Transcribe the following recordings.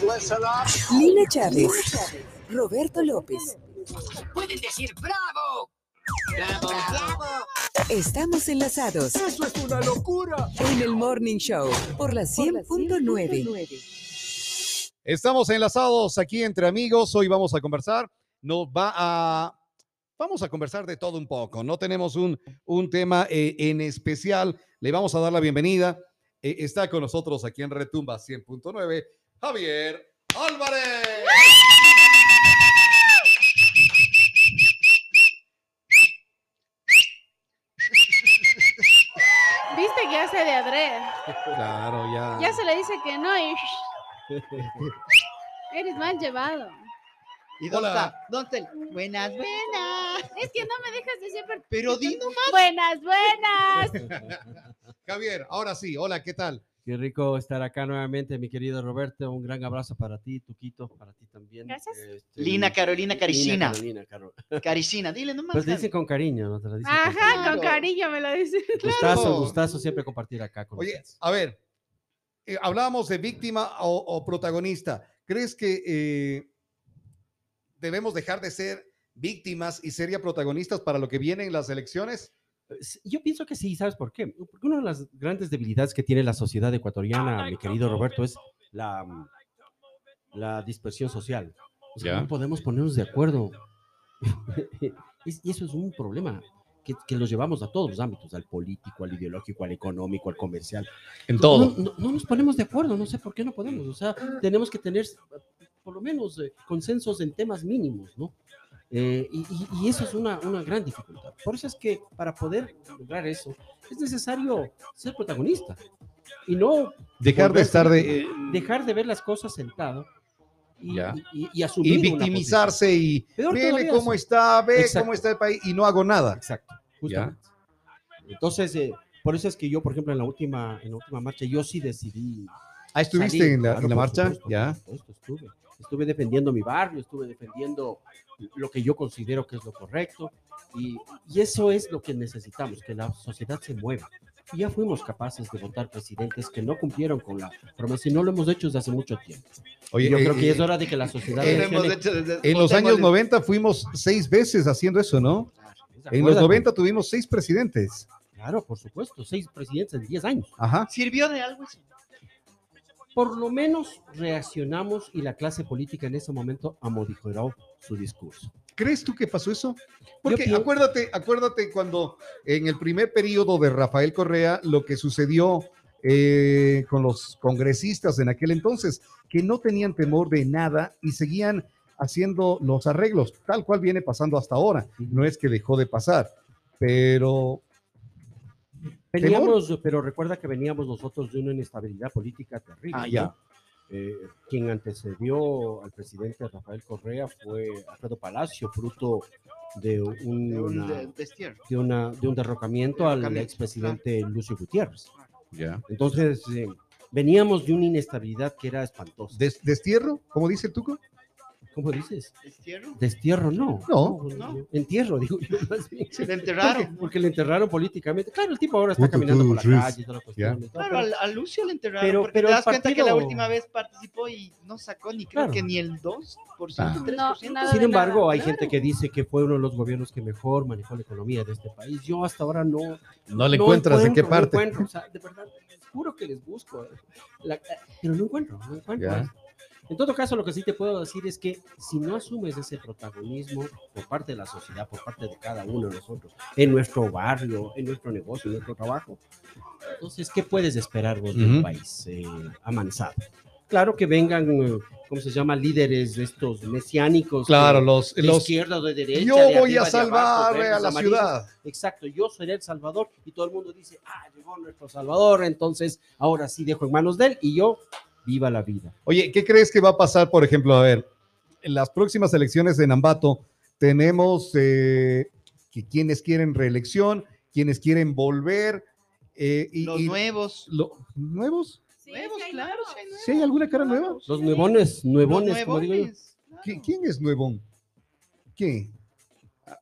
Lina Chávez. Roberto López. Pueden decir bravo. Bravo. Estamos enlazados ¡Eso es una locura! en el Morning Show por la 100.9. Estamos enlazados aquí entre amigos. Hoy vamos a conversar. Nos va a. Vamos a conversar de todo un poco. No tenemos un, un tema eh, en especial. Le vamos a dar la bienvenida. Eh, está con nosotros aquí en Retumba 100.9, Javier Álvarez. Viste que hace de adred. Claro, ya. Ya se le dice que no y eres mal llevado. ¿Y dónde Hola. está? ¿Dónde está? Buenas, buenas. Es que no me dejas decir per- Pero di nomás. buenas, buenas. Javier, ahora sí. Hola, ¿qué tal? Qué rico estar acá nuevamente, mi querido Roberto. Un gran abrazo para ti, Tuquito, para ti también. Gracias. Este, Lina Carolina Lina Caricina. Carolina, Caro. Caricina, dile nomás. Pues dicen con cariño, ¿no? Te lo dicen con Ajá, cariño. con cariño me lo dices. Gustazo, Claro. gustazo siempre compartir acá con Oye, ustedes. a ver, eh, hablábamos de víctima o, o protagonista. ¿Crees que eh, debemos dejar de ser víctimas y ser ya protagonistas para lo que viene en las elecciones? Yo pienso que sí, ¿sabes por qué? Porque una de las grandes debilidades que tiene la sociedad ecuatoriana, mi querido Roberto, es la, mm, la dispersión social. O sea, Ya. no podemos ponernos de acuerdo. Y eso es un problema que, que lo llevamos a todos los ámbitos, al político, al ideológico, al económico, al comercial. En No, no- no nos ponemos de acuerdo, no sé por qué no podemos. O sea, tenemos que tener eh, por lo menos eh, consensos en temas mínimos, ¿no? Eh, y, y- y eso es una, una gran dificultad. Por eso es que para poder lograr eso es necesario ser protagonista y no Dejar de estar de... eh, dejar de ver las cosas sentado y, Ya. y- asumir y victimizarse y todavía cómo está, ve Exacto. cómo está el país y no hago nada. Exacto, justamente. Entonces, eh, por eso es que yo, por ejemplo, en la última, en la última marcha, yo sí decidí Ah, ¿estuviste Salí, en la, claro, en la marcha? supuesto, ya. estuve. Estuve defendiendo mi barrio, estuve defendiendo lo que yo considero que es lo correcto. Y, y eso es lo que necesitamos, que la sociedad se mueva. Y ya fuimos capaces de votar presidentes que no cumplieron con la promesa y no lo hemos hecho desde hace mucho tiempo. Oye, yo eh, creo que eh, es hora de que la sociedad eh, desde- en los años de- 90 fuimos seis veces haciendo eso, ¿no? ¿Se En los acuerdan? 90 tuvimos seis presidentes. Claro, por supuesto, seis presidentes en 10 años. Ajá. ¿Sirvió de algo eso? Por lo menos reaccionamos y la clase política en ese momento amodigeró su discurso. ¿Crees tú que pasó eso? Porque pienso- acuérdate, acuérdate cuando en el primer periodo de Rafael Correa lo que sucedió eh, con los congresistas en aquel entonces, que no tenían temor de nada y seguían haciendo los arreglos, tal cual viene pasando hasta ahora. No es que dejó de pasar, pero Veníamos, pero recuerda que veníamos nosotros de una inestabilidad política terrible. Ah, ¿no? ya. Eh, quien antecedió al presidente Rafael Correa fue Alfredo Palacio, fruto de un, De una- de- destierro. de una- de un derrocamiento al expresidente Lucio Gutiérrez. ya. Entonces, eh, veníamos de una inestabilidad que era espantosa. Des- ¿Destierro? ¿Cómo dice el Tuco? ¿Cómo dices? ¿Destierro? Destierro, no. No. No. Entierro, digo yo más bien. Se le enterraron. porque le enterraron políticamente. Claro, el tipo ahora está caminando por la calle y toda la cuestión. Claro, a, Lucio le enterraron. pero- porque pero te das cuenta que la última vez participó y no sacó ni creo Claro. que ni el 2%, Ah. 3%. No, nada Sin embargo, nada. hay gente que dice que fue uno de los gobiernos que mejor manejó la economía de este país. Yo hasta ahora no. No le encuentras en qué parte. No encuentro, o sea, de verdad, juro que les busco. eh, la- pero no encuentro, no encuentro. En todo caso, lo que sí te puedo decir es que si no asumes ese protagonismo por parte de la sociedad, por parte de cada uno de nosotros, en nuestro barrio, en nuestro negocio, en nuestro trabajo, entonces, ¿qué puedes esperar vos de un país eh, amansado? Claro que vengan, eh, ¿cómo se llama? Líderes de estos mesiánicos. Claro, los, de los izquierda o de derecha. yo de voy arriba, a salvar abajo, a la amarillos. ciudad. Exacto, yo seré el Salvador y todo el mundo dice, ah, llegó nuestro Salvador, entonces ahora sí dejo en manos de él y yo viva la vida. Oye, ¿qué crees que va a pasar, por ejemplo? A ver, en las próximas elecciones en Ambato tenemos eh, que quienes quieren reelección, quienes quieren volver. eh, y, Los y- nuevos. lo- ¿Nuevos? Sí, Nuevos, sí hay claro. nuevos. sí hay nuevos. ¿Sí hay alguna cara nueva? Los nuevones, nuevones, Los como digo yo. nuevones, claro. ¿Qui- ¿Quién es nuevón? ¿Quién? Ah,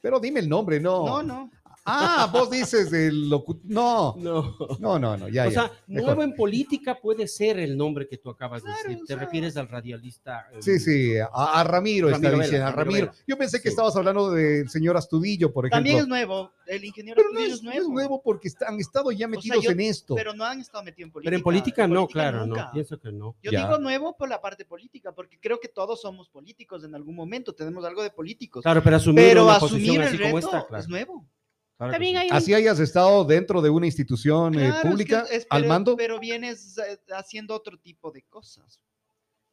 Pero dime el nombre, no. No, no. Ah, vos dices del locu... No, No. no, no, no, ya, o ya. sea, mejor. nuevo en política puede ser el nombre que tú acabas de Claro, decir. o Te sea- refieres al radialista. eh, Sí, sí, a, a Ramiro, está Ramiro Vela, diciendo, a Ramiro. Vela. Yo pensé que Sí. estabas hablando del señor Astudillo, por ejemplo. También es nuevo. El ingeniero Pero no Astudillo es, es no nuevo. es nuevo porque está- han estado ya metidos yo- en esto. Pero no han estado metidos en política. Pero en política no, política claro, nunca. no. Pienso que no. Yo Ya. digo nuevo por la parte política, porque creo que todos somos políticos en algún momento, tenemos algo de políticos. Claro, pero asumir pero una asumir posición el así como reto esta, claro. es nuevo. Claro También hay Así hayas estado dentro de una institución eh, Claro, es que pública al mando. Pero vienes eh, haciendo otro tipo de cosas.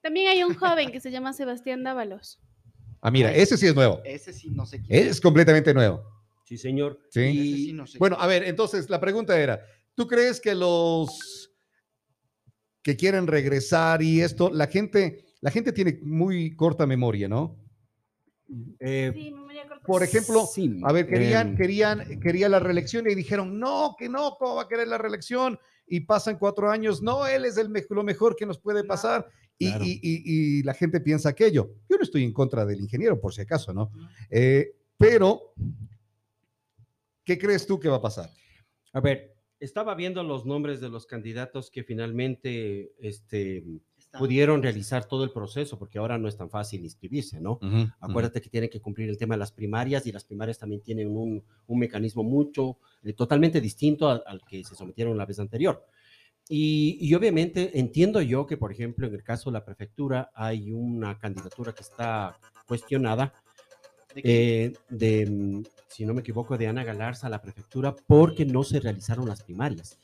también hay un joven que se llama Sebastián Dávalos. Ah, mira, ese sí es nuevo. Ese sí no sé quién. Es completamente nuevo. Sí, señor. Sí. Ese Y- sí no sé Bueno, quién. a ver, entonces la pregunta era, ¿tú crees que los que quieren regresar y esto, la gente, la gente tiene muy corta memoria, ¿no? Eh, Sí, memoria corta. Por ejemplo, sí, a ver, querían, em, querían, quería la reelección y dijeron, no, que no, ¿cómo va a querer la reelección? Y pasan cuatro años, no, él es el me- lo mejor que nos puede pasar. Y, Claro. y- y- y la gente piensa aquello. Yo no estoy en contra del ingeniero, por si acaso, ¿no? Eh, pero, ¿qué crees tú que va a pasar? A ver, estaba viendo los nombres de los candidatos que finalmente este, pudieron realizar todo el proceso, porque ahora no es tan fácil inscribirse, ¿no? Acuérdate que tienen que cumplir el tema de las primarias y las primarias también tienen un, un mecanismo mucho, eh, totalmente distinto al, al que se sometieron la vez anterior. Y, y obviamente entiendo yo que, por ejemplo, en el caso de la prefectura hay una candidatura que está cuestionada ¿De eh, de, mm, si no me equivoco, de Ana Galarza a la prefectura porque no se realizaron las primarias.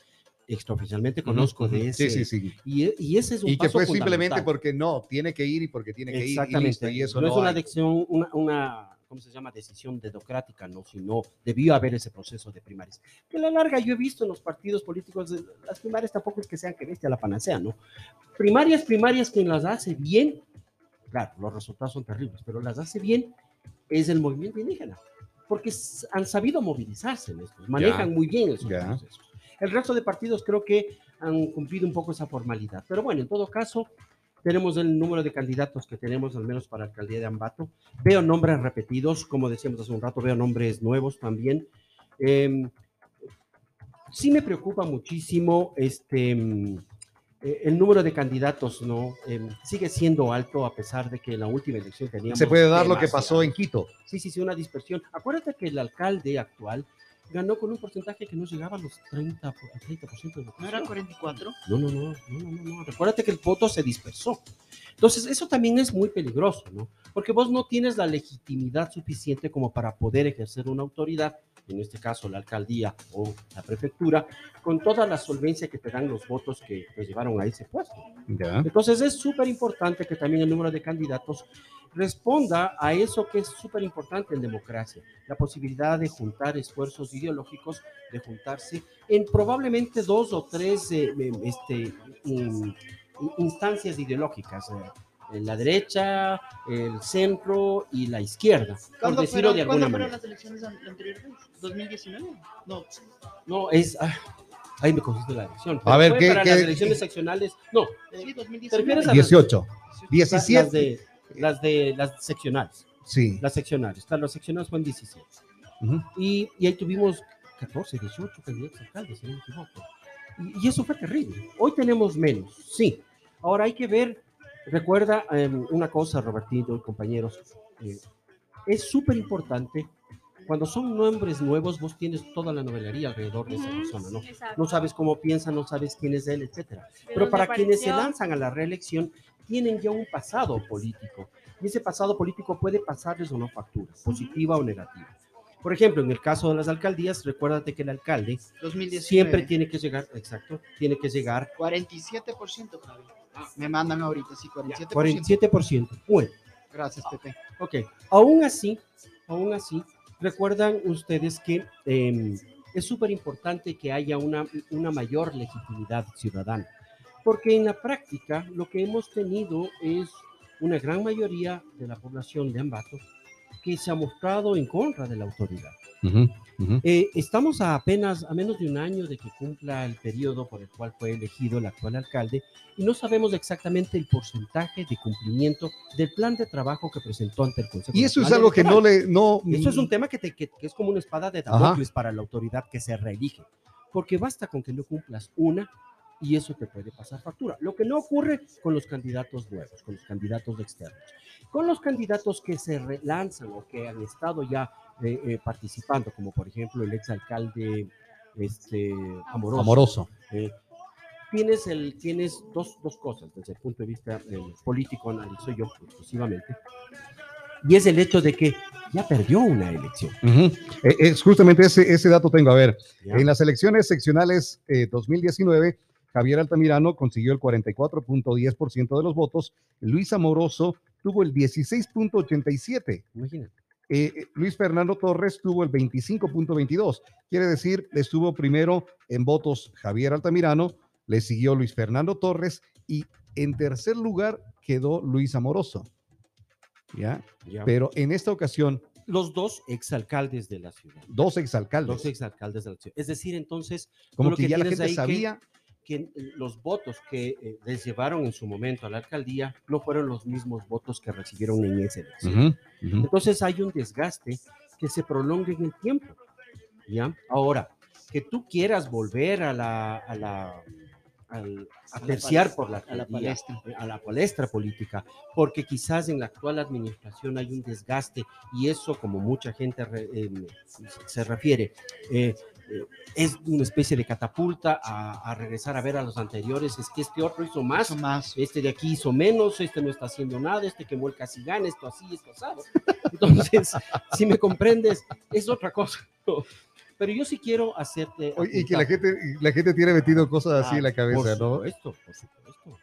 Extraoficialmente conozco de ese. Sí, sí, sí. Y, y ese es un Y que fue simplemente porque no, tiene que ir y porque tiene que ir. y Exactamente. listo, Y, eso no, no, es una decisión, una, una, ¿cómo se llama? Decisión dedocrática, ¿no? Sino debió haber ese proceso de primarias. Que a la larga yo he visto en los partidos políticos, eh, las primarias tampoco es que sean que bestia la panacea, ¿no? Primarias, primarias, quien las hace bien, claro, los resultados son terribles, pero las hace bien es el movimiento indígena. Porque han sabido movilizarse en estos, manejan muy bien esos Ya. procesos. El resto de partidos creo que han cumplido un poco esa formalidad. Pero bueno, en todo caso, tenemos el número de candidatos que tenemos, al menos para alcaldía de Ambato. Veo nombres repetidos, como decíamos hace un rato, veo nombres nuevos también. Eh, sí me preocupa muchísimo este, mm, eh, el número de candidatos, ¿no? Eh, sigue siendo alto a pesar de que en la última elección teníamos... Se puede dar lo que demasiado. pasó en Quito. Sí, sí, sí, una dispersión. Acuérdate que el alcalde actual ganó con un porcentaje que no llegaba a los 30, por- al 30% de ¿No era 44? No, no, no, no, no, no, no. Recuérdate que el voto se dispersó. Entonces, eso también es muy peligroso, ¿no? Porque vos no tienes la legitimidad suficiente como para poder ejercer una autoridad, en este caso la alcaldía o la prefectura, con toda la solvencia que te dan los votos que te llevaron a ese puesto. Ya. Entonces es súper importante que también el número de candidatos responda a eso que es súper importante en democracia, la posibilidad de juntar esfuerzos ideológicos, de juntarse en probablemente dos o tres eh, eh, este, in- in- instancias ideológicas, eh, en la derecha, el centro y la izquierda, por ¿Cuándo decirlo fueron, de alguna ¿cuándo fueron manera. las elecciones an- anteriores? ¿2019? No, No, es... ah, ahí me cogiste la elección. A ver, ¿qué- para qué- las elecciones seccionales, no, sí, ¿Te 2019. refieres a- 18. las 17. Las de las seccionales. Sí. las seccionales. Claro, las seccionales fueron 17. Ujú. Y, y ahí tuvimos 14, 18 candidatos alcaldes, si no me equivoco. Y, y eso fue terrible. Hoy tenemos menos, sí. Ahora hay que ver, recuerda em, una cosa, Robertito y compañeros, eh, es súper importante. Cuando son nombres nuevos, vos tienes toda la novelería alrededor de esa persona, ¿no? exacto. No sabes cómo piensa, no sabes quién es él, etcétera. ¿De Pero para quienes se lanzan a la reelección, tienen ya un pasado político. Y ese pasado político puede pasarles o no factura, positiva o negativa. Por ejemplo, en el caso de las alcaldías, recuérdate que el alcalde 2019. siempre tiene que llegar, exacto, tiene que llegar 47%, Javi. Me mandan ahorita, sí, 47%. 47%. Bueno, Gracias, Pepe. ok. Aún así, aún así, recuerdan ustedes que eh, es súper importante que haya una, una mayor legitimidad ciudadana. Porque en la práctica lo que hemos tenido es una gran mayoría de la población de Ambato que se ha mostrado en contra de la autoridad. Ujú, ujú. Eh, estamos a apenas a menos de un año de que cumpla el periodo por el cual fue elegido el actual alcalde y no sabemos exactamente el porcentaje de cumplimiento del plan de trabajo que presentó ante el Consejo. Y eso es algo que no le, no, Eso es un tema que, te- que- que es como una espada de Ajá. Damocles para la autoridad que se reelige, porque basta con que no cumplas una y eso te puede pasar factura. Lo que no ocurre con los candidatos nuevos, con los candidatos externos. Con los candidatos que se relanzan o que han estado ya eh, eh, participando, como por ejemplo el exalcalde este, Amoroso. amoroso. eh, tienes, el, tienes dos, dos cosas desde el punto de vista eh, político, analizo yo exclusivamente, y es el hecho de que ya perdió una elección. Ujú. Eh, Es justamente ese, ese dato tengo. A ver, en las elecciones seccionales eh, 2019, Javier Altamirano consiguió el 44.10% de los votos, Luis Amoroso tuvo el 16.87%. Imagínate. Eh, eh, Luis Fernando Torres tuvo el 25.22. Quiere decir, estuvo primero en votos Javier Altamirano, le siguió Luis Fernando Torres y en tercer lugar quedó Luis Amoroso. ¿Ya? ya. Pero en esta ocasión, los dos exalcaldes de la ciudad. dos exalcaldes. Dos exalcaldes de la ciudad. Es decir, entonces, como que, que ya la gente ahí sabía. que eh, los votos que eh, les llevaron en su momento a la alcaldía no fueron los mismos votos que recibieron en esa elección. Ujú, ujú. Entonces hay un desgaste que se prolonga en el tiempo. ¿ya? Ahora, que tú quieras volver a la, a la, al- a A la terciar palestra, por la, a la alcaldía, palestra. a la palestra política, porque quizás en la actual administración hay un desgaste y eso, como mucha gente re- eh, se refiere, eh, es una especie de catapulta a, a regresar a ver a los anteriores, es que este otro hizo más, Eso más. este de aquí hizo menos, este no está haciendo nada, este quemó el casi gana, esto así, esto asado. Entonces, si me comprendes, es otra cosa. Pero yo sí quiero hacerte. Oye, y que la gente, la gente tiene metido cosas así Ah, en la cabeza, por ¿no? Supuesto, por supuesto.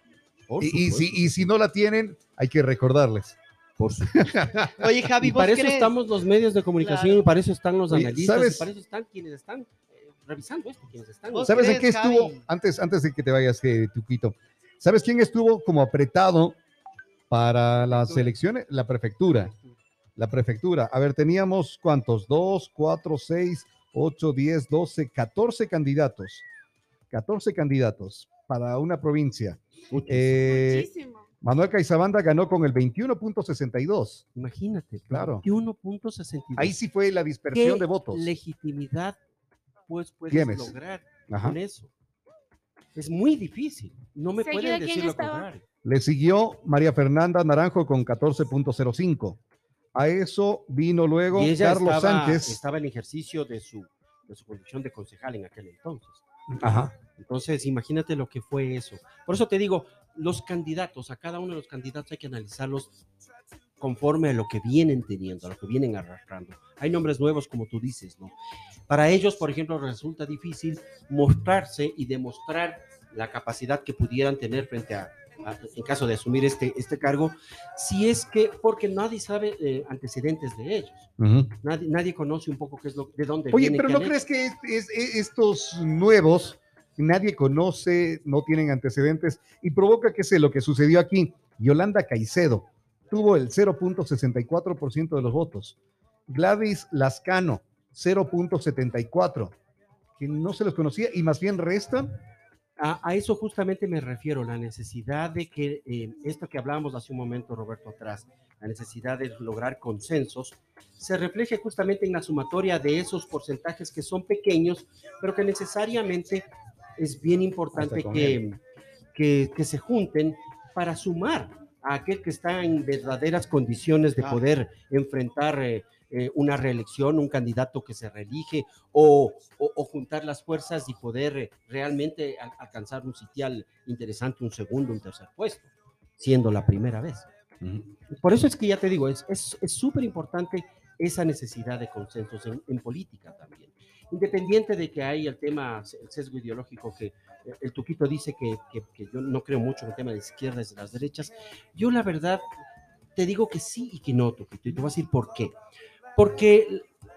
por Y, y si, supuesto, y si no la tienen, hay que recordarles. Por supuesto. Oye, Javi, Y ¿vos para eso crees? estamos los medios de comunicación, Claro. y para eso están los Oye, analistas, ¿sabes? y para eso están quienes están eh, revisando esto, quienes están. ¿Vos ¿Sabes en qué crees, estuvo? Javi? Antes, antes de que te vayas, eh, Tuquito. ¿Sabes quién estuvo como apretado para las elecciones? La prefectura. La prefectura. A ver, teníamos cuántos? Dos, cuatro, seis, ocho, diez, doce, catorce candidatos. 14 candidatos para una provincia. Eh, Muchísimo. Manuel Caizabanda ganó con el 21.62. Imagínate, Claro. 21.62. Ahí sí fue la dispersión ¿Qué de votos. legitimidad pues puedes Tienes. lograr Ajá. con eso? Es muy difícil. No me pueden ¿quién decir lo estaba? contrario. Le siguió María Fernanda Naranjo con 14.05. A eso vino luego Y ella Carlos estaba, Sánchez. estaba en ejercicio de su, de su condición de concejal en aquel entonces. Ajá. Entonces, imagínate lo que fue eso. Por eso te digo, los candidatos, a cada uno de los candidatos hay que analizarlos conforme a lo que vienen teniendo, a lo que vienen arrastrando. Hay nombres nuevos, como tú dices, ¿no? Para ellos, por ejemplo, resulta difícil mostrarse y demostrar la capacidad que pudieran tener frente a, a- en caso de asumir este, este cargo, si es que, porque nadie sabe eh, antecedentes de ellos, nadie, nadie conoce un poco qué es lo, de dónde Oye, vienen. pero ¿no crees que es- estos nuevos nadie conoce, no tienen antecedentes y provoca que sé lo que sucedió aquí? Yolanda Caicedo tuvo el 0.64% de los votos. Gladys Lascano, 0.74%, que no se les conocía y más bien restan. A, a eso justamente me refiero, la necesidad de que eh, esto que hablábamos hace un momento, Roberto, atrás, la necesidad de lograr consensos, se refleje justamente en la sumatoria de esos porcentajes que son pequeños, pero que necesariamente es bien importante que, que, que se junten para sumar a aquel que está en verdaderas condiciones de Claro. poder enfrentar eh, eh, una reelección, un candidato que se reelige o, o- o juntar las fuerzas y poder eh, realmente al- alcanzar un sitial interesante, un segundo, un tercer puesto, siendo la primera vez. Por eso es que ya te digo, es es- es súper importante esa necesidad de consensos en, en política también. Independiente de que hay el tema, el sesgo ideológico que eh, el Tuquito dice que, que- que yo no creo mucho en el tema de izquierdas y de las derechas, yo la verdad te digo que sí y que no, Tuquito, y te voy a decir por qué. Porque,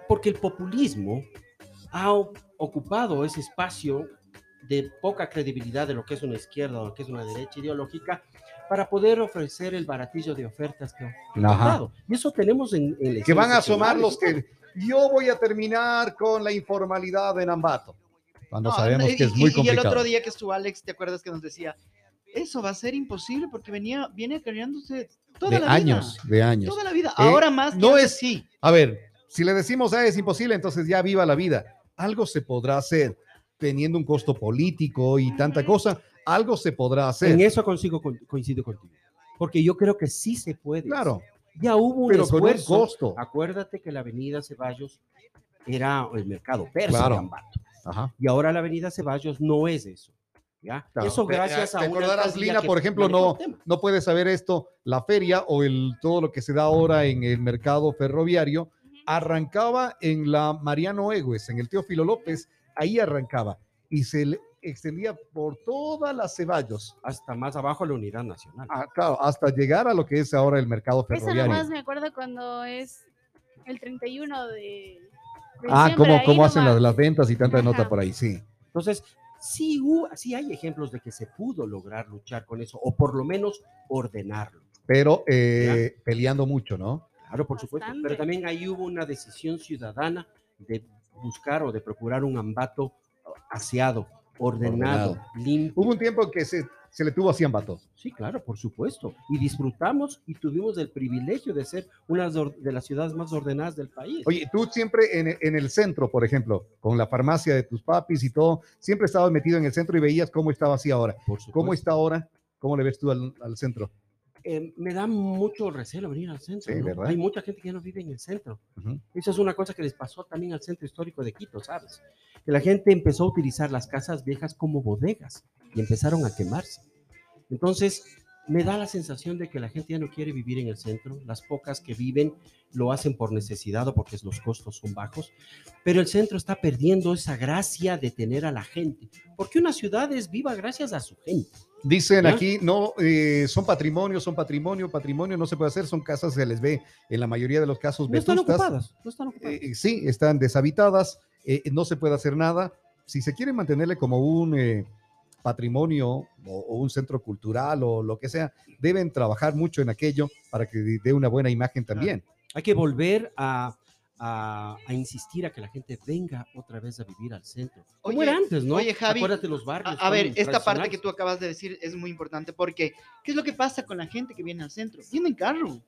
porque el populismo ha ocupado ese espacio de poca credibilidad de lo que es una izquierda o lo que es una derecha ideológica para poder ofrecer el baratillo de ofertas que que Ajá. ha dado. Y eso tenemos en, en Que van a asomar los que yo voy a terminar con la informalidad en Ambato. Cuando No, sabemos y- que es y- muy y, complicado. el otro día que estuvo Alex, ¿te acuerdas que nos decía? Eso va a ser imposible porque venía, viene creándose toda de la años, vida. de años. Toda la vida. Eh, Ahora más que no es- sí. A ver, si le decimos, ah, es imposible, entonces ya viva la vida. Algo se podrá hacer, teniendo un costo político y tanta cosa, algo se podrá hacer. En eso consigo, con- coincido contigo. Porque yo creo que sí se puede. Claro, Ya hubo un pero con un esfuerzo. costo. Acuérdate que la avenida Ceballos era el mercado persa Claro. de Ambato. Ajá. Y ahora la avenida Ceballos no es eso. ¿ya? Claro. Eso Te- gracias a ¿Te acordarás, Lina, por ejemplo, no, no puede saber esto, la feria o el, todo lo que se da ahora en el mercado ferroviario, arrancaba en la Mariano Egues, en el Teófilo López, ahí arrancaba y se le extendía por todas las Ceballos, Hasta más abajo la unidad nacional. ah, claro, hasta llegar a lo que es ahora el mercado Eso ferroviario. nomás me acuerdo cuando es el 31 de. de Ah, cómo, cómo hacen las, las ventas y tanta Ajá. nota por ahí, sí. Entonces, sí, hubo- sí hay ejemplos de que se pudo lograr luchar con eso, o por lo menos ordenarlo. Pero eh, peleando mucho, ¿no? Claro, por supuesto. Pero también ahí hubo una decisión ciudadana de buscar o de procurar un ambato aseado, ordenado, Ordenado. limpio. Hubo un tiempo que se, se le tuvo así a Ambato. Sí, claro, por supuesto. Y disfrutamos y tuvimos el privilegio de ser una de las ciudades más ordenadas del país. Oye, tú siempre en, en el centro, por ejemplo, con la farmacia de tus papis y todo, siempre estabas metido en el centro y veías cómo estaba así ahora. por ¿Cómo está ahora? ¿Cómo le ves tú al, al centro? Eh, me da mucho recelo venir al centro. Sí, ¿no? Hay mucha gente que ya no vive en el centro. Ujú. Eso es una cosa que les pasó también al centro histórico de Quito, ¿sabes? Que la gente empezó a utilizar las casas viejas como bodegas y empezaron a quemarse. Entonces, me da la sensación de que la gente ya no quiere vivir en el centro. Las pocas que viven lo hacen por necesidad o porque los costos son bajos. Pero el centro está perdiendo esa gracia de tener a la gente. Porque una ciudad es viva gracias a su gente. Dicen ¿Ya? aquí, no, eh, son patrimonio, son patrimonio, patrimonio, no se puede hacer, son casas, se les ve en la mayoría de los casos No están ocupadas. No están ocupadas. Eh, sí, están deshabitadas, eh, no se puede hacer nada. Si se quiere mantenerle como un eh, patrimonio o, o un centro cultural o lo que sea, deben trabajar mucho en aquello para que dé una buena imagen también. Hay que volver a, a- a insistir a que la gente venga otra vez a vivir al centro. Como Oye, era antes, ¿no? oye, Javi, Acuérdate los barrios. a ver, esta parte que tú acabas de decir es muy importante porque, ¿qué es lo que pasa con la gente que viene al centro? Viene en carro.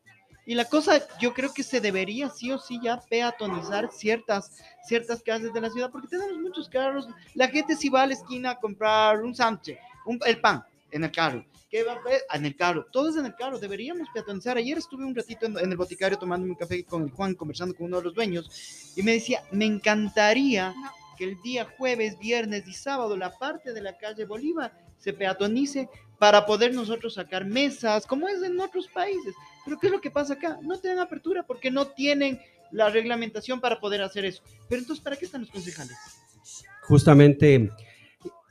Y la cosa, yo creo que se debería sí o sí ya peatonizar ciertas, ciertas calles de la ciudad porque tenemos muchos carros. La gente si va a la esquina a comprar un sándwich, un- el pan en el carro. ¿Qué va a ver? En el carro. Todo es en el carro. Deberíamos peatonizar. Ayer estuve un ratito en, en el boticario tomando un café con el Juan, conversando con uno de los dueños y me decía, me encantaría No. que el día jueves, viernes y sábado la parte de la calle Bolívar se peatonice para poder nosotros sacar mesas, como es en otros países. Pero ¿qué es lo que pasa acá? No tienen apertura porque no tienen la reglamentación para poder hacer eso. Pero entonces, ¿para qué están los concejales? Justamente,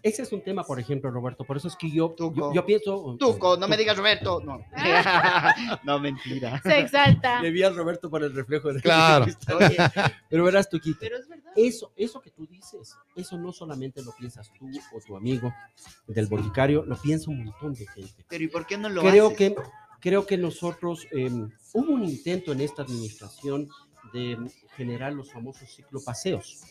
ese es un tema, por ejemplo, Roberto. Por eso es que yo, yo, yo pienso. Tuco, no me digas Roberto. No, no mentira. Se exalta. Le vi al Roberto por el reflejo de Claro. Oye, Pero verás, Tuquito. pero es verdad. Eso, eso que tú dices, eso no solamente lo piensas tú o tu amigo del boticario, lo piensa un montón de gente. Pero ¿y por qué no lo creo haces? que creo que nosotros eh, hubo un intento en esta administración de generar los famosos ciclopaseos.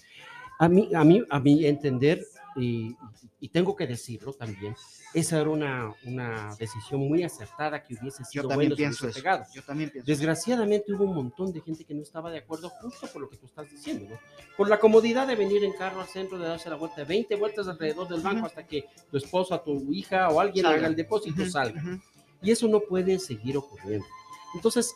A mí, a mí, a mi entender, y, y tengo que decirlo también, esa era una, una decisión muy acertada que hubiese Yo sido también bueno pienso eso. Yo también pienso. Desgraciadamente hubo un montón de gente que no estaba de acuerdo justo por lo que tú estás diciendo, ¿no? Por la comodidad de venir en carro al centro, de darse la vuelta, 20 vueltas alrededor del banco Ujú. hasta que tu esposa, tu hija o alguien Salga. haga el depósito, Ujú, salga. ujú. Y eso no puede seguir ocurriendo. Entonces,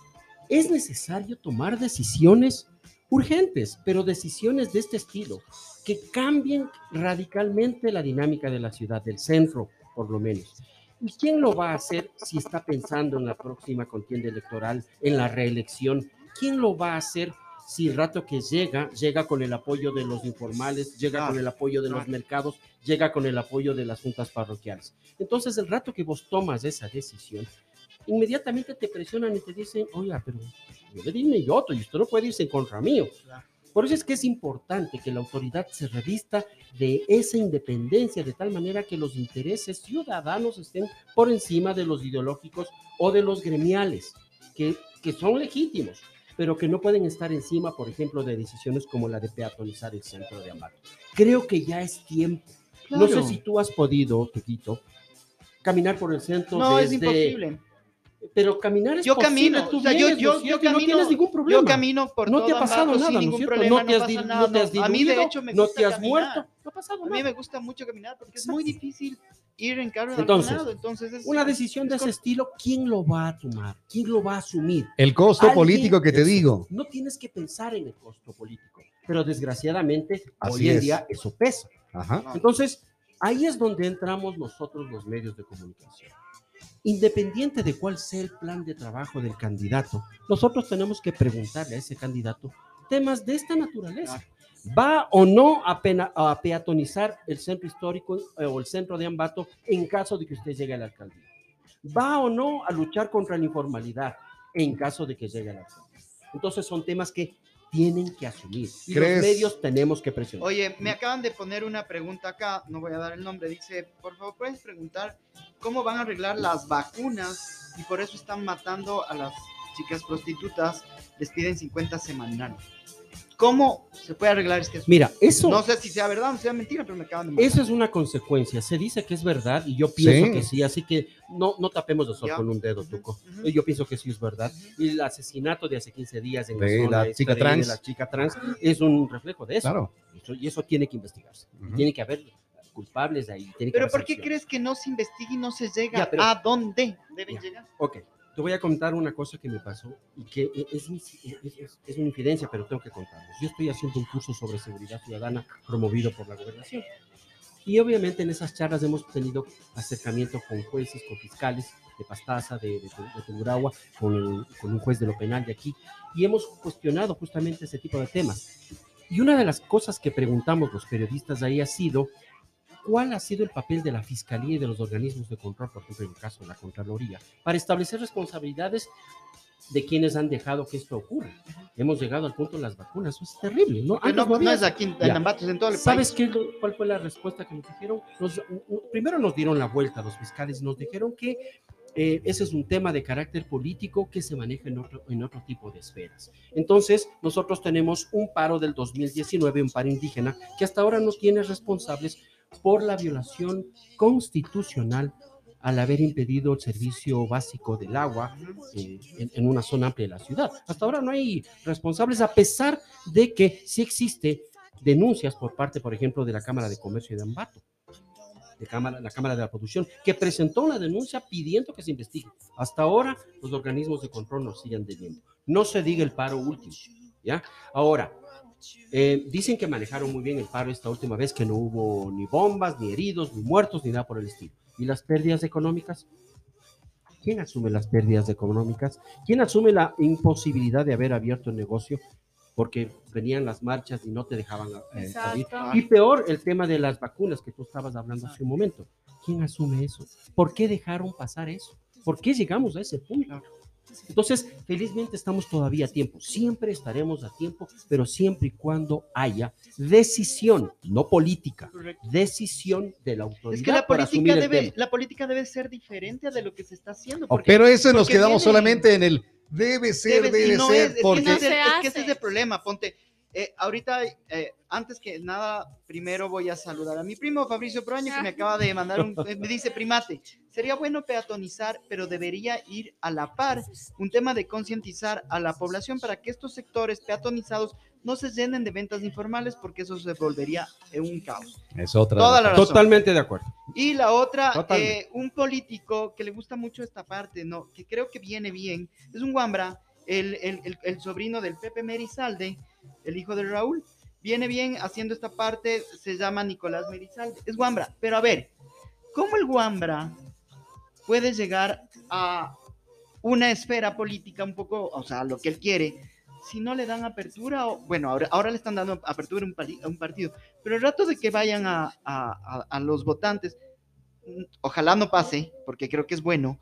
es necesario tomar decisiones urgentes, pero decisiones de este estilo, que cambien radicalmente la dinámica de la ciudad, del centro, por lo menos. ¿Y quién lo va a hacer si está pensando en la próxima contienda electoral, en la reelección? ¿Quién lo va a hacer si el rato que llega, llega con el apoyo de los informales, llega con el apoyo de los mercados, llega con el apoyo de las juntas parroquiales? Entonces, el rato que vos tomas esa decisión, inmediatamente te presionan y te dicen, oiga, pero yo le di mi yoto y usted no puede irse en contra mío. Claro. Por eso es que es importante que la autoridad se revista de esa independencia de tal manera que los intereses ciudadanos estén por encima de los ideológicos o de los gremiales, que, que son legítimos, pero que no pueden estar encima, por ejemplo, de decisiones como la de peatonizar el centro de Ambato. Creo que ya es tiempo. No sé Claro. si tú has podido, Tuquito, caminar por el centro No, es desde- imposible. Pero caminar es Yo posible, camino, tú o sea, yo- vienes, yo- ¿no es yo? Y no camino- tienes ningún problema. Yo camino por no te ha pasado nada, ¿no es problema, no te has, pasa nada, no te has no. A mí, de diluido, hecho, me no gusta te has caminar. muerto, no ha pasado A mí nada. me gusta mucho caminar porque es muy difícil ir en carro en Entonces, algún lado. Entonces, es, Una decisión de es ese estilo, ¿quién lo va a tomar? ¿Quién lo va a asumir? El costo Alguien- político que te digo. No tienes que pensar en el costo político, pero desgraciadamente Así hoy en es. día eso pesa. Ajá. Entonces, ahí es donde entramos nosotros los medios de comunicación. Independiente de cuál sea el plan de trabajo del candidato, nosotros tenemos que preguntarle a ese candidato temas de esta naturaleza. ¿Va o no a, pena- a peatonizar el centro histórico eh, o el centro de Ambato en caso de que usted llegue a la alcaldía? ¿Va o no a luchar contra la informalidad en caso de que llegue a la alcaldía? Entonces son temas que tienen que asumir y ¿Crees? los medios tenemos que presionar. Oye, me acaban de poner una pregunta acá, no voy a dar el nombre, dice, por favor, puedes preguntar cómo van a arreglar las vacunas y por eso están matando a las chicas prostitutas, les piden 50 semanales. ¿Cómo se puede arreglar este asunto? Mira, eso, No sé si sea verdad o sea mentira, pero me acaban de mandar. eso es una consecuencia. Se dice que es verdad y yo pienso Sí. que sí, así que no, no tapemos el sol Ya. con un dedo, Tuco. ujú. Yo pienso que sí es verdad. Y el asesinato de hace 15 días en la, De zona la esta chica de- trans. de la chica trans es un reflejo de eso. Claro. Eso- y eso tiene que investigarse. Ujú. Tiene que haber culpables de ahí. Tiene que Pero haber ¿por qué crees que no se investiga y no se llega Ya, pero- a dónde deben Ya. llegar? Ok, te voy a contar una cosa que me pasó y que e- es, mi- es, es- es una infidencia, pero tengo que contarles. Yo estoy haciendo un curso sobre seguridad ciudadana promovido por la gobernación. Y obviamente en esas charlas hemos tenido acercamiento con jueces, con fiscales de Pastaza, de, de, de con, con un juez de lo penal de aquí, y hemos cuestionado justamente ese tipo de temas. Y una de las cosas que preguntamos los periodistas ahí ha sido, ¿cuál ha sido el papel de la Fiscalía y de los organismos de control, por ejemplo, en el caso de la Contraloría, para establecer responsabilidades de quienes han dejado que esto ocurra? Hemos llegado al punto de las vacunas, eso es terrible, ¿no? Antes no, no es aquí en, en en todo el ¿Sabes país. qué, cuál fue la respuesta que nos dijeron? Nos- no- primero nos dieron la vuelta los fiscales, nos dijeron que eh, ese es un tema de carácter político que se maneja en otro, en otro tipo de esferas. Entonces, nosotros tenemos un paro del 2019, un paro indígena, que hasta ahora no tiene responsables por la violación constitucional al haber impedido el servicio básico del agua eh, en, una zona amplia de la ciudad. Hasta ahora no hay responsables, a pesar de que sí existe denuncias por parte, por ejemplo, de la Cámara de Comercio de Ambato, de Cámara, la Cámara de la Producción, que presentó una denuncia pidiendo que se investigue. Hasta ahora los organismos de control nos siguen debiendo. No se diga el paro último, ¿ya? Ahora, eh, dicen que manejaron muy bien el paro esta última vez, que no hubo ni bombas, ni heridos, ni muertos, ni nada por el estilo. ¿Y las pérdidas económicas? ¿Quién asume las pérdidas económicas? ¿Quién asume la imposibilidad de haber abierto el negocio? Porque venían las marchas y no te dejaban eh. Exacto. Y peor, el tema de las vacunas que tú estabas hablando hace un momento. ¿Quién asume eso? ¿Por qué dejaron pasar eso? ¿Por qué llegamos a ese punto? Entonces, felizmente estamos todavía a tiempo. Siempre estaremos a tiempo, pero siempre y cuando haya decisión, no política, Correcto. decisión de la autoridad. Es que la política, debe, la política debe ser diferente a de lo que se está haciendo. Porque pero eso nos quedamos viene- solamente en el debe ser, debe- debe, no ser, es, es que porque es, el- No se es que ese es el problema. Ponte, eh, ahorita, eh, antes que nada, primero voy a saludar a mi primo Fabricio Proaño, que me acaba de mandar un, eh, me dice, primate, sería bueno peatonizar, pero debería ir a la par un tema de concientizar a la población para que estos sectores peatonizados no se llenen de ventas informales, porque eso se volvería un caos. es otra. Toda la razón. Totalmente de acuerdo. Y la otra, eh, un político que le gusta mucho esta parte, ¿no? Que creo que viene bien, es un Guambra, el, el- el- el sobrino del Pepe Merizalde, el hijo de Raúl, viene bien haciendo esta parte, se llama Nicolás Merizalde, es Guambra, pero a ver, ¿cómo el Guambra puede llegar a una esfera política un poco, o sea, lo que él quiere, si no le dan apertura, o, bueno, ahora, le están dando apertura a un, partido, pero el rato de que vayan a, a- los votantes, ojalá no pase, porque creo que es bueno,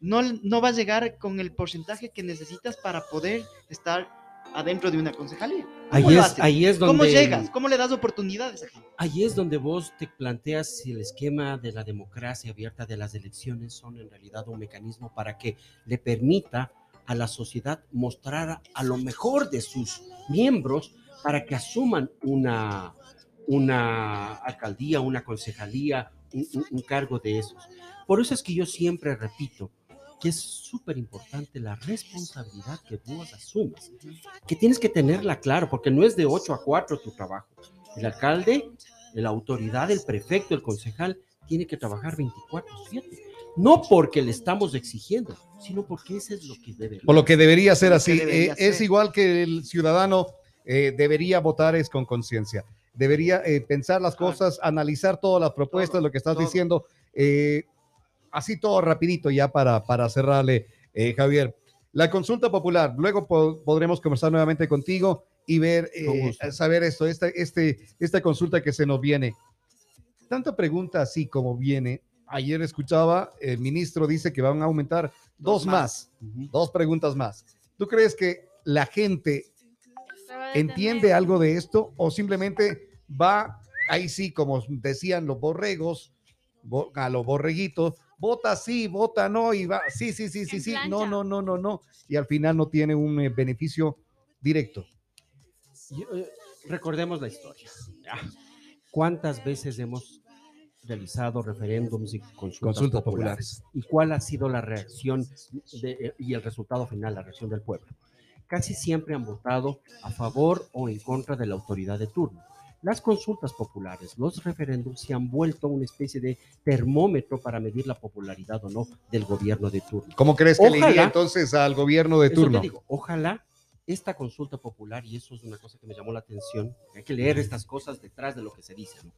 no, no va a llegar con el porcentaje que necesitas para poder estar adentro de una concejalía? Ahí ¿Cómo lo es, ahí es donde. ¿Cómo llegas? ¿Cómo le das oportunidades a gente? Ahí es donde vos te planteas si el esquema de la democracia abierta de las elecciones son en realidad un mecanismo para que le permita a la sociedad mostrar a lo mejor de sus miembros para que asuman una, una alcaldía, una concejalía, un, un- un cargo de esos. Por eso es que yo siempre repito que es súper importante la responsabilidad que vos asumes, que tienes que tenerla claro, porque no es de 8 a 4 tu trabajo. El alcalde, la autoridad, el prefecto, el concejal, tiene que trabajar 24/7. No porque le estamos exigiendo, sino porque eso es lo que debe. Por lo que debería ser así. debería Eh, es ser. igual que el ciudadano eh, debería votar es con conciencia. Debería eh, pensar las cosas, analizar todas las propuestas, Todo, lo que estás todo. diciendo. eh, así todo rapidito ya para, para cerrarle, eh, Javier. La consulta popular, luego po- podremos conversar nuevamente contigo y ver, eh, saber esto, esta, este, esta consulta que se nos viene. Tanta pregunta así como viene. Ayer escuchaba, el ministro dice que van a aumentar dos, Dos más. Dos preguntas más. ¿Tú crees que la gente entiende algo de esto o simplemente va ahí sí, como decían los borregos, bo- a los borreguitos, vota sí, vota no y va, sí, sí, sí, sí, sí, no, no, no, no, no, y al final no tiene un eh, beneficio directo. Yo, eh, recordemos la historia. Ya. ¿Cuántas veces hemos realizado referéndums y consultas, Consultas populares? ¿Y cuál ha sido la reacción de- eh, y el resultado final, la reacción del pueblo? Casi siempre han votado a favor o en contra de la autoridad de turno. Las consultas populares, los referéndums se han vuelto una especie de termómetro para medir la popularidad o no del gobierno de turno. ¿Cómo crees que le iría Ojalá. entonces al gobierno de turno? digo, ojalá esta consulta popular, y eso es una cosa que me llamó la atención, hay que leer estas cosas detrás de lo que se dice. ¿no?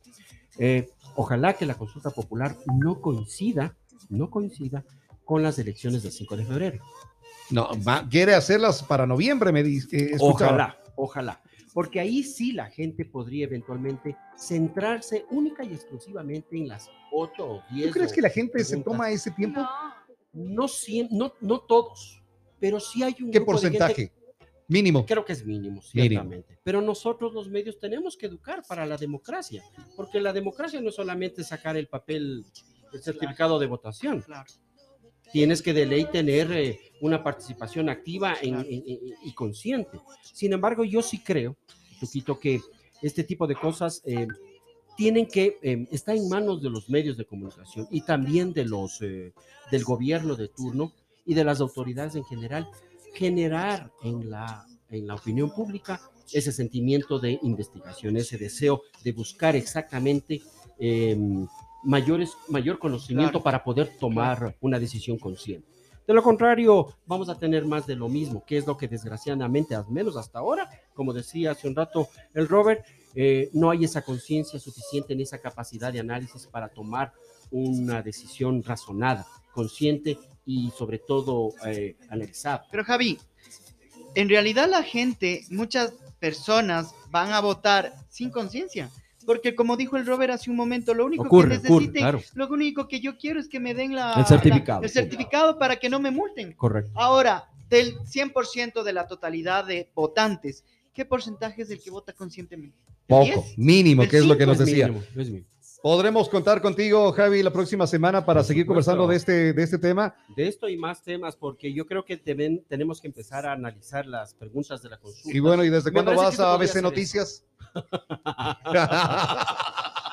Eh, ojalá que la consulta popular no coincida, no coincida con las elecciones del 5 de febrero. No, va- quiere hacerlas para noviembre, me dice. eh. Ojalá, ojalá. Porque ahí sí la gente podría eventualmente centrarse única y exclusivamente en las 8 o 10. ¿Tú crees que la gente se toma ese tiempo? No. No, no, no todos, pero sí hay un ¿Qué grupo de gente porcentaje? Mínimo. Creo que es mínimo, Mínimo. ciertamente. Pero nosotros los medios tenemos que educar para la democracia, porque la democracia no es solamente sacar el papel, el certificado de votación. Claro. Tienes que de ley tener eh, una participación activa en- Claro. en- en- y consciente. Sin embargo, yo sí creo, Tuquito, que este tipo de cosas eh, tienen que eh, está en manos de los medios de comunicación y también de los eh, del gobierno de turno y de las autoridades en general generar en la en la opinión pública ese sentimiento de investigación, ese deseo de buscar exactamente eh, mayores, mayor conocimiento Claro. para poder tomar una decisión consciente. De lo contrario, vamos a tener más de lo mismo, que es lo que desgraciadamente, al menos hasta ahora, como decía hace un rato el Robert, eh, no hay esa conciencia suficiente ni esa capacidad de análisis para tomar una decisión razonada, consciente y sobre todo eh, analizada. Pero Javi, en realidad la gente, muchas personas van a votar sin conciencia. Porque como dijo el Robert hace un momento, lo único Ocurre, que ocurre, necesiten, claro. lo único que yo quiero es que me den la, El certificado. la- el certificado para que no me multen. Correcto. Ahora, del 100% de la totalidad de votantes, ¿qué porcentaje es el que vota conscientemente? ¿El Poco, 10? mínimo, que es lo que nos decía. mínimo, es mínimo. Podremos contar contigo, Javi, la próxima semana para Por seguir supuesto. conversando de este, de este tema. De esto y más temas, porque yo creo que deben- tenemos que empezar a analizar las preguntas de la consulta. Y bueno, ¿y desde Me cuándo vas a ABC Noticias?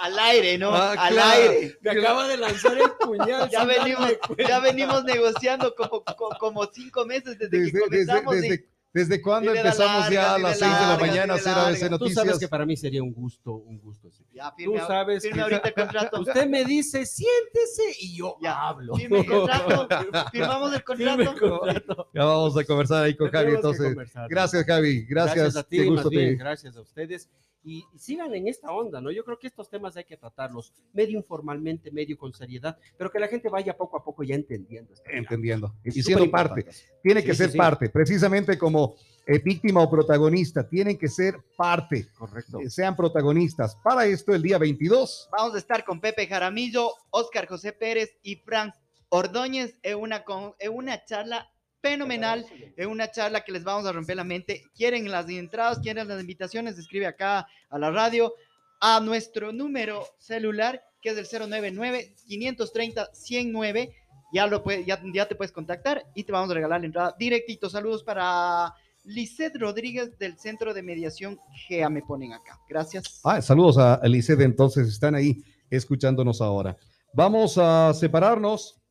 Al aire, ¿no? Ah, Al claro. aire. Me acaba de lanzar el puñal. Ya venimos, ya negociando como, co- como cinco meses desde, Desde, que desde, comenzamos. y- desde, ¿desde cuándo Dile empezamos ya a las dile 6 de la mañana a hacer ABC larga. Tú sabes Noticias? que para mí sería un gusto, un gusto. Ya, Tú sabes firme que- ahorita el contrato. Usted me dice, siéntese y yo Ya, hablo. firme el contrato. Firmamos el Firme el contrato. Ya vamos a conversar ahí con Javi. Entonces, gracias, Javi. Gracias. a ti, gusto bien, gracias a ustedes. Y y sigan en esta onda, ¿no? Yo creo que estos temas hay que tratarlos medio informalmente, medio con seriedad, pero que la gente vaya poco a poco ya entendiendo. dinámica. Entendiendo. Es Y siendo parte. Tiene Sí, que sí, ser sí. parte. Precisamente como eh, víctima o protagonista. Tienen que ser parte. Correcto. Eh, Sean protagonistas. Para esto, el día 22. Vamos a estar con Pepe Jaramillo, Oscar José Pérez y Frank Ordóñez en una, con- en una charla fenomenal, en una charla que les vamos a romper la mente. Quieren las entradas, quieren las invitaciones, escribe acá a la radio, a nuestro número celular, que es el 099-530-109. Ya, lo ya, te puedes contactar y te vamos a regalar la entrada directito. Saludos para Lisette Rodríguez del Centro de Mediación GEA, me ponen acá. Gracias. Ah, saludos a Lisset, entonces están ahí escuchándonos ahora. Vamos a separarnos.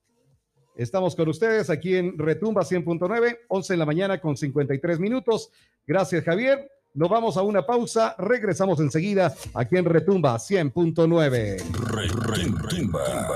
Estamos con ustedes aquí en Retumba 100.9, 11 en la mañana con 53 minutos. Gracias, Javier. Nos vamos a una pausa. Regresamos enseguida aquí en Retumba 100.9. Retumba.